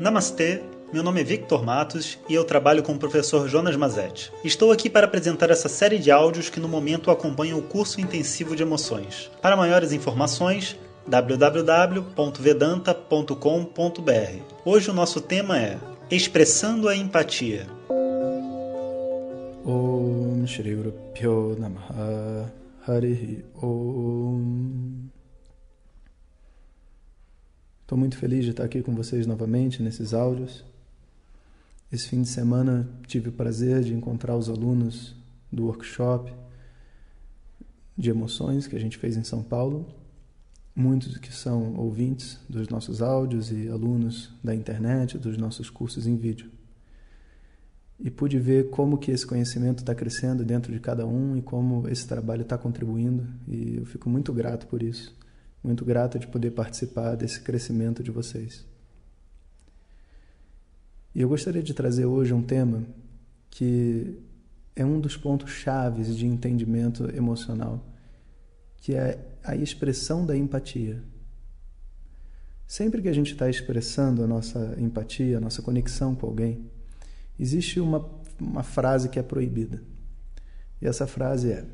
Namastê, meu nome é Victor Matos e eu trabalho com o professor Jonas Mazetti. Estou aqui para apresentar essa série de áudios que no momento acompanham o curso intensivo de emoções. Para maiores informações, www.vedanta.com.br. Hoje o nosso tema é Expressando a Empatia. Om Shri Namaha Om Estou muito feliz de estar aqui com vocês novamente nesses áudios. Esse fim de semana tive o prazer de encontrar os alunos do workshop de emoções que a gente fez em São Paulo. Muitos que são ouvintes dos nossos áudios e alunos da internet, dos nossos cursos em vídeo. E pude ver como que esse conhecimento está crescendo dentro de cada um e como esse trabalho está contribuindo. E eu fico muito grato por isso muito grato de poder participar desse crescimento de vocês. E eu gostaria de trazer hoje um tema que é um dos pontos chaves de entendimento emocional, que é a expressão da empatia. Sempre que a gente está expressando a nossa empatia, a nossa conexão com alguém, existe uma, uma frase que é proibida. E essa frase é: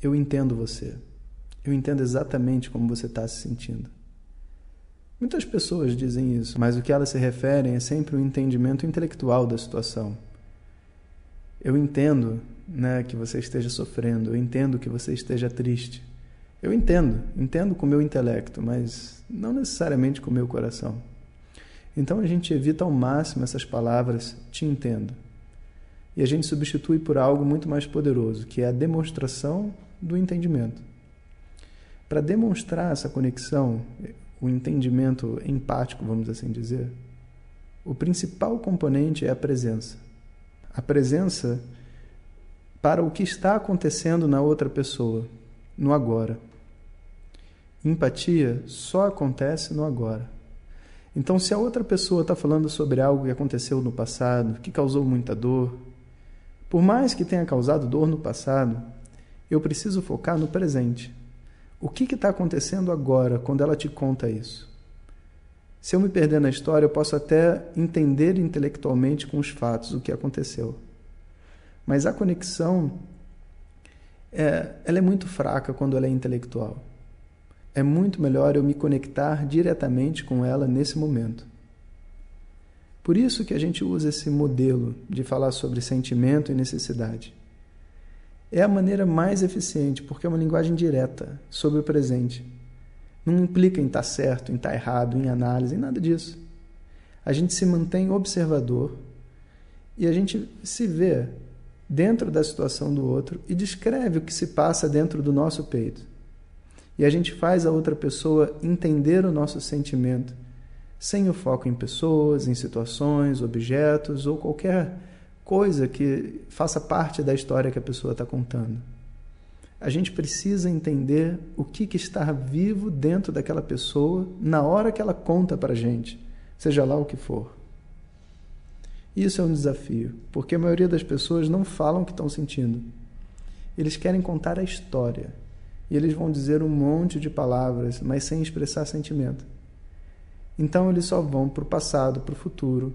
Eu entendo você. Eu entendo exatamente como você está se sentindo. Muitas pessoas dizem isso, mas o que elas se referem é sempre o um entendimento intelectual da situação. Eu entendo né, que você esteja sofrendo, eu entendo que você esteja triste. Eu entendo, entendo com o meu intelecto, mas não necessariamente com o meu coração. Então a gente evita ao máximo essas palavras te entendo. E a gente substitui por algo muito mais poderoso, que é a demonstração do entendimento. Para demonstrar essa conexão, o entendimento empático, vamos assim dizer, o principal componente é a presença. A presença para o que está acontecendo na outra pessoa, no agora. Empatia só acontece no agora. Então, se a outra pessoa está falando sobre algo que aconteceu no passado, que causou muita dor, por mais que tenha causado dor no passado, eu preciso focar no presente. O que está acontecendo agora quando ela te conta isso? Se eu me perder na história, eu posso até entender intelectualmente com os fatos o que aconteceu. Mas a conexão é, ela é muito fraca quando ela é intelectual. É muito melhor eu me conectar diretamente com ela nesse momento. Por isso que a gente usa esse modelo de falar sobre sentimento e necessidade é a maneira mais eficiente, porque é uma linguagem direta sobre o presente. Não implica em estar certo, em estar errado, em análise, em nada disso. A gente se mantém observador e a gente se vê dentro da situação do outro e descreve o que se passa dentro do nosso peito. E a gente faz a outra pessoa entender o nosso sentimento, sem o foco em pessoas, em situações, objetos ou qualquer coisa que faça parte da história que a pessoa está contando. A gente precisa entender o que, que está vivo dentro daquela pessoa na hora que ela conta para gente, seja lá o que for. Isso é um desafio, porque a maioria das pessoas não falam o que estão sentindo. Eles querem contar a história. E eles vão dizer um monte de palavras, mas sem expressar sentimento. Então eles só vão para o passado, para o futuro,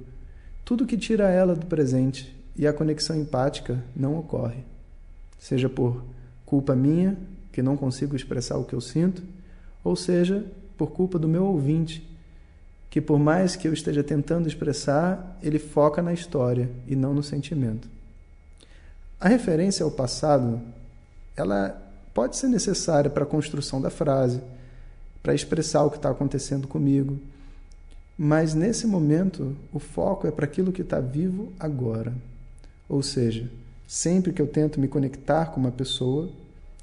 tudo que tira ela do presente e a conexão empática não ocorre. Seja por culpa minha, que não consigo expressar o que eu sinto, ou seja, por culpa do meu ouvinte, que por mais que eu esteja tentando expressar, ele foca na história e não no sentimento. A referência ao passado, ela pode ser necessária para a construção da frase, para expressar o que está acontecendo comigo, mas nesse momento o foco é para aquilo que está vivo agora. Ou seja, sempre que eu tento me conectar com uma pessoa,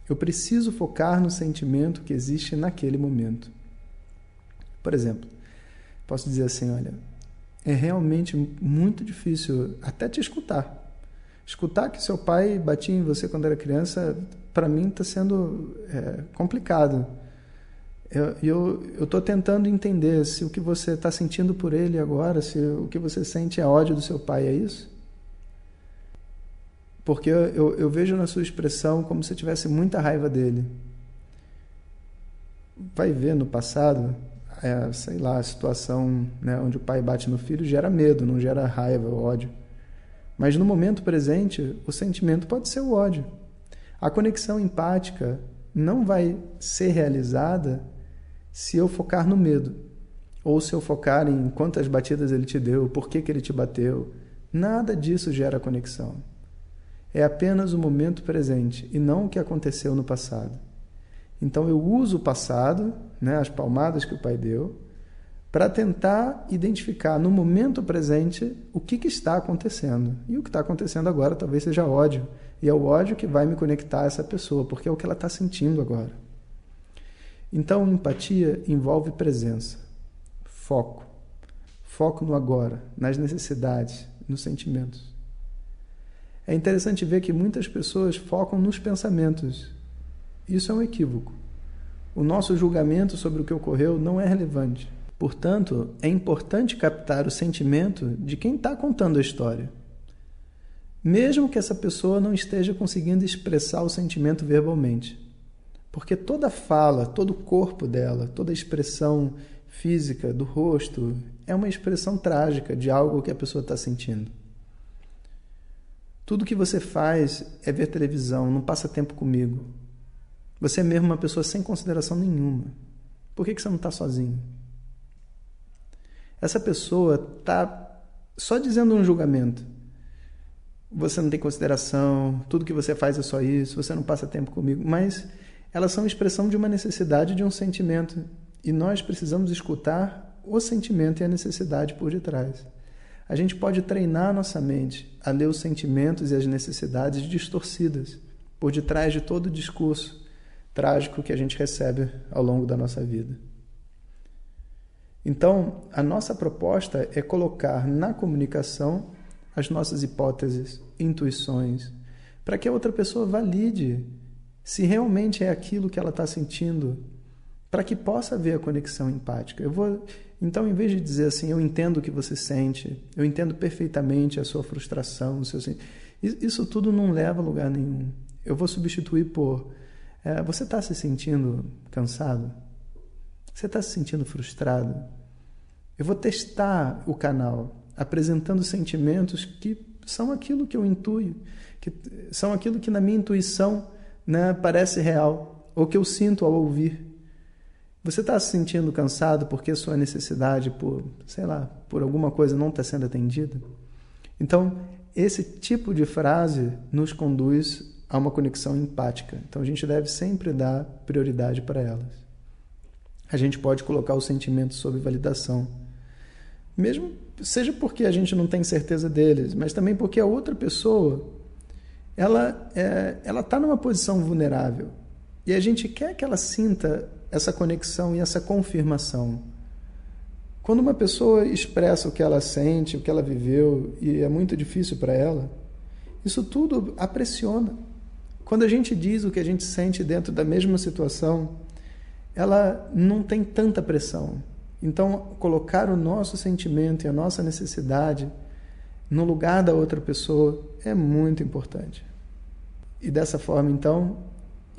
eu preciso focar no sentimento que existe naquele momento. Por exemplo, posso dizer assim: olha, é realmente muito difícil até te escutar. Escutar que seu pai batia em você quando era criança, para mim está sendo é, complicado. Eu estou tentando entender se o que você está sentindo por ele agora, se o que você sente é ódio do seu pai, é isso? Porque eu, eu vejo na sua expressão como se tivesse muita raiva dele. Vai ver no passado, é, sei lá, a situação né, onde o pai bate no filho gera medo, não gera raiva ódio. Mas no momento presente, o sentimento pode ser o ódio. A conexão empática não vai ser realizada se eu focar no medo, ou se eu focar em quantas batidas ele te deu, por que, que ele te bateu. Nada disso gera conexão. É apenas o momento presente e não o que aconteceu no passado. Então eu uso o passado, né, as palmadas que o pai deu, para tentar identificar no momento presente o que, que está acontecendo. E o que está acontecendo agora talvez seja ódio. E é o ódio que vai me conectar a essa pessoa, porque é o que ela está sentindo agora. Então, empatia envolve presença, foco. Foco no agora, nas necessidades, nos sentimentos. É interessante ver que muitas pessoas focam nos pensamentos. Isso é um equívoco. O nosso julgamento sobre o que ocorreu não é relevante. Portanto, é importante captar o sentimento de quem está contando a história. Mesmo que essa pessoa não esteja conseguindo expressar o sentimento verbalmente. Porque toda fala, todo o corpo dela, toda a expressão física do rosto é uma expressão trágica de algo que a pessoa está sentindo. Tudo que você faz é ver televisão, não passa tempo comigo. Você é mesmo uma pessoa sem consideração nenhuma. Por que, que você não está sozinho? Essa pessoa está só dizendo um julgamento. Você não tem consideração, tudo que você faz é só isso, você não passa tempo comigo. Mas elas são expressão de uma necessidade, de um sentimento. E nós precisamos escutar o sentimento e a necessidade por detrás. A gente pode treinar nossa mente a ler os sentimentos e as necessidades distorcidas por detrás de todo o discurso trágico que a gente recebe ao longo da nossa vida. Então, a nossa proposta é colocar na comunicação as nossas hipóteses, intuições, para que a outra pessoa valide se realmente é aquilo que ela está sentindo, para que possa haver a conexão empática. Eu vou então, em vez de dizer assim, eu entendo o que você sente, eu entendo perfeitamente a sua frustração, o seu isso tudo não leva a lugar nenhum. Eu vou substituir por é, você está se sentindo cansado? Você está se sentindo frustrado? Eu vou testar o canal apresentando sentimentos que são aquilo que eu intuio, que são aquilo que na minha intuição né, parece real, ou que eu sinto ao ouvir. Você está se sentindo cansado porque sua necessidade por, sei lá, por alguma coisa não está sendo atendida? Então, esse tipo de frase nos conduz a uma conexão empática. Então, a gente deve sempre dar prioridade para elas. A gente pode colocar o sentimento sob validação, mesmo seja porque a gente não tem certeza deles, mas também porque a outra pessoa ela é, ela está numa posição vulnerável e a gente quer que ela sinta essa conexão e essa confirmação. Quando uma pessoa expressa o que ela sente, o que ela viveu e é muito difícil para ela, isso tudo a pressiona. Quando a gente diz o que a gente sente dentro da mesma situação, ela não tem tanta pressão. Então, colocar o nosso sentimento e a nossa necessidade no lugar da outra pessoa é muito importante. E dessa forma, então,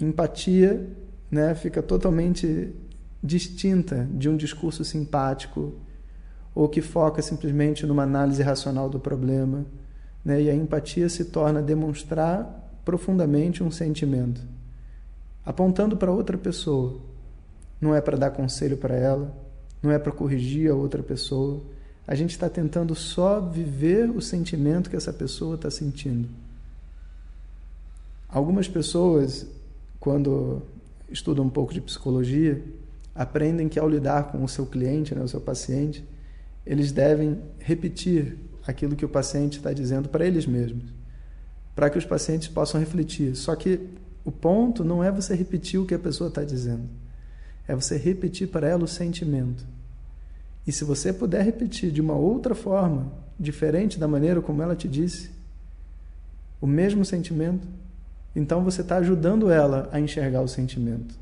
empatia né, fica totalmente distinta de um discurso simpático ou que foca simplesmente numa análise racional do problema. Né, e a empatia se torna demonstrar profundamente um sentimento, apontando para outra pessoa. Não é para dar conselho para ela, não é para corrigir a outra pessoa. A gente está tentando só viver o sentimento que essa pessoa está sentindo. Algumas pessoas, quando estudam um pouco de psicologia, aprendem que ao lidar com o seu cliente, né, o seu paciente, eles devem repetir aquilo que o paciente está dizendo para eles mesmos, para que os pacientes possam refletir. Só que o ponto não é você repetir o que a pessoa está dizendo, é você repetir para ela o sentimento. E se você puder repetir de uma outra forma, diferente da maneira como ela te disse, o mesmo sentimento, então você está ajudando ela a enxergar o sentimento.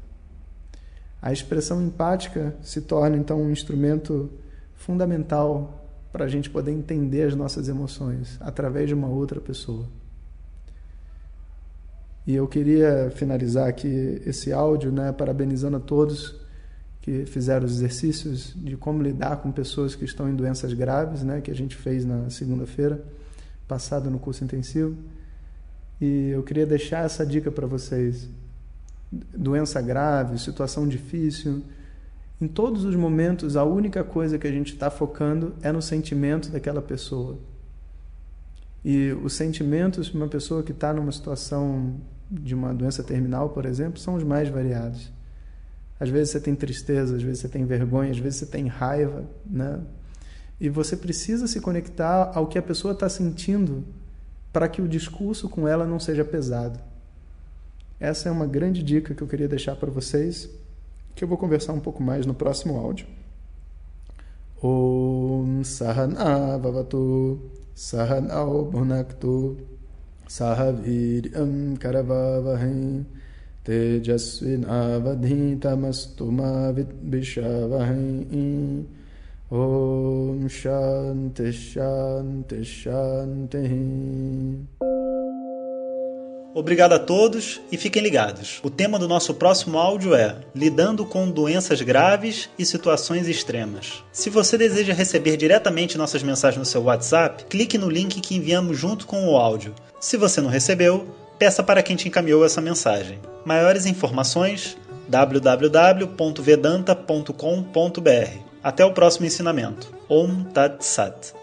A expressão empática se torna então um instrumento fundamental para a gente poder entender as nossas emoções através de uma outra pessoa. E eu queria finalizar aqui esse áudio, né, parabenizando a todos que fizeram os exercícios de como lidar com pessoas que estão em doenças graves, né, que a gente fez na segunda-feira passada no curso intensivo. E eu queria deixar essa dica para vocês. Doença grave, situação difícil, em todos os momentos, a única coisa que a gente está focando é no sentimento daquela pessoa. E os sentimentos de uma pessoa que está numa situação de uma doença terminal, por exemplo, são os mais variados. Às vezes você tem tristeza, às vezes você tem vergonha, às vezes você tem raiva, né? E você precisa se conectar ao que a pessoa está sentindo para que o discurso com ela não seja pesado. Essa é uma grande dica que eu queria deixar para vocês que eu vou conversar um pouco mais no próximo áudio. Om Sahana Vavatu Sahanao Bhunaktu Sahaviryam Karavavahem Tejasvin Avadhitamastu Om Shanti Shanti Shanti Obrigado a todos e fiquem ligados. O tema do nosso próximo áudio é Lidando com doenças graves e situações extremas. Se você deseja receber diretamente nossas mensagens no seu WhatsApp, clique no link que enviamos junto com o áudio. Se você não recebeu, peça para quem te encaminhou essa mensagem. Maiores informações www.vedanta.com.br. Até o próximo ensinamento. Om Tat Sat.